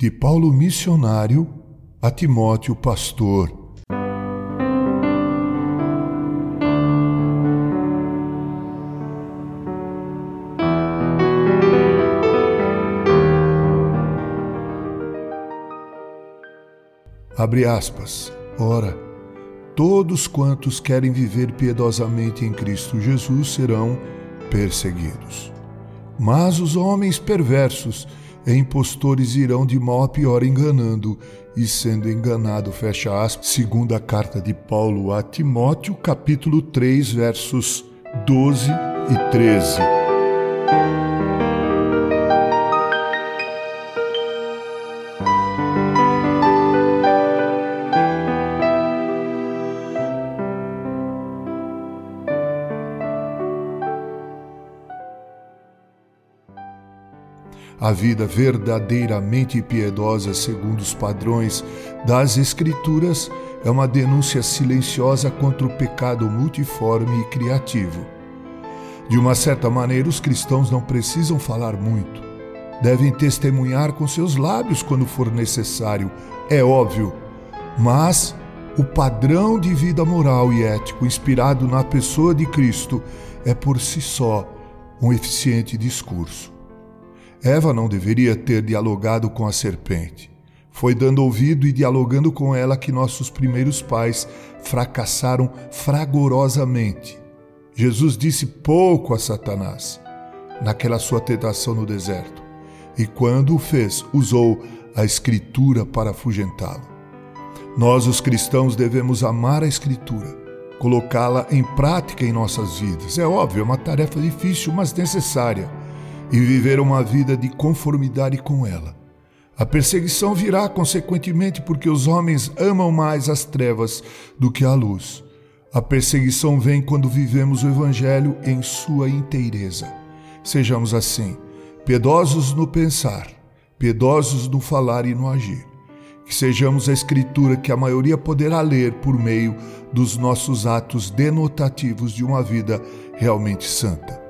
De Paulo missionário a Timóteo pastor. Abre aspas. Ora, todos quantos querem viver piedosamente em Cristo Jesus serão perseguidos. Mas os homens perversos impostores irão de mal a pior enganando e sendo enganado, fecha aspas, segunda carta de Paulo a Timóteo, capítulo 3, versos 12 e 13. A vida verdadeiramente piedosa, segundo os padrões das Escrituras, é uma denúncia silenciosa contra o pecado multiforme e criativo. De uma certa maneira, os cristãos não precisam falar muito. Devem testemunhar com seus lábios quando for necessário, é óbvio. Mas o padrão de vida moral e ético inspirado na pessoa de Cristo é por si só um eficiente discurso. Eva não deveria ter dialogado com a serpente. Foi dando ouvido e dialogando com ela que nossos primeiros pais fracassaram fragorosamente. Jesus disse pouco a Satanás naquela sua tentação no deserto, e quando o fez, usou a Escritura para afugentá-lo. Nós, os cristãos, devemos amar a Escritura, colocá-la em prática em nossas vidas. É óbvio, é uma tarefa difícil, mas necessária e viver uma vida de conformidade com ela. A perseguição virá, consequentemente, porque os homens amam mais as trevas do que a luz. A perseguição vem quando vivemos o Evangelho em sua inteireza. Sejamos assim, piedosos no pensar, piedosos no falar e no agir. Que sejamos a Escritura que a maioria poderá ler por meio dos nossos atos denotativos de uma vida realmente santa.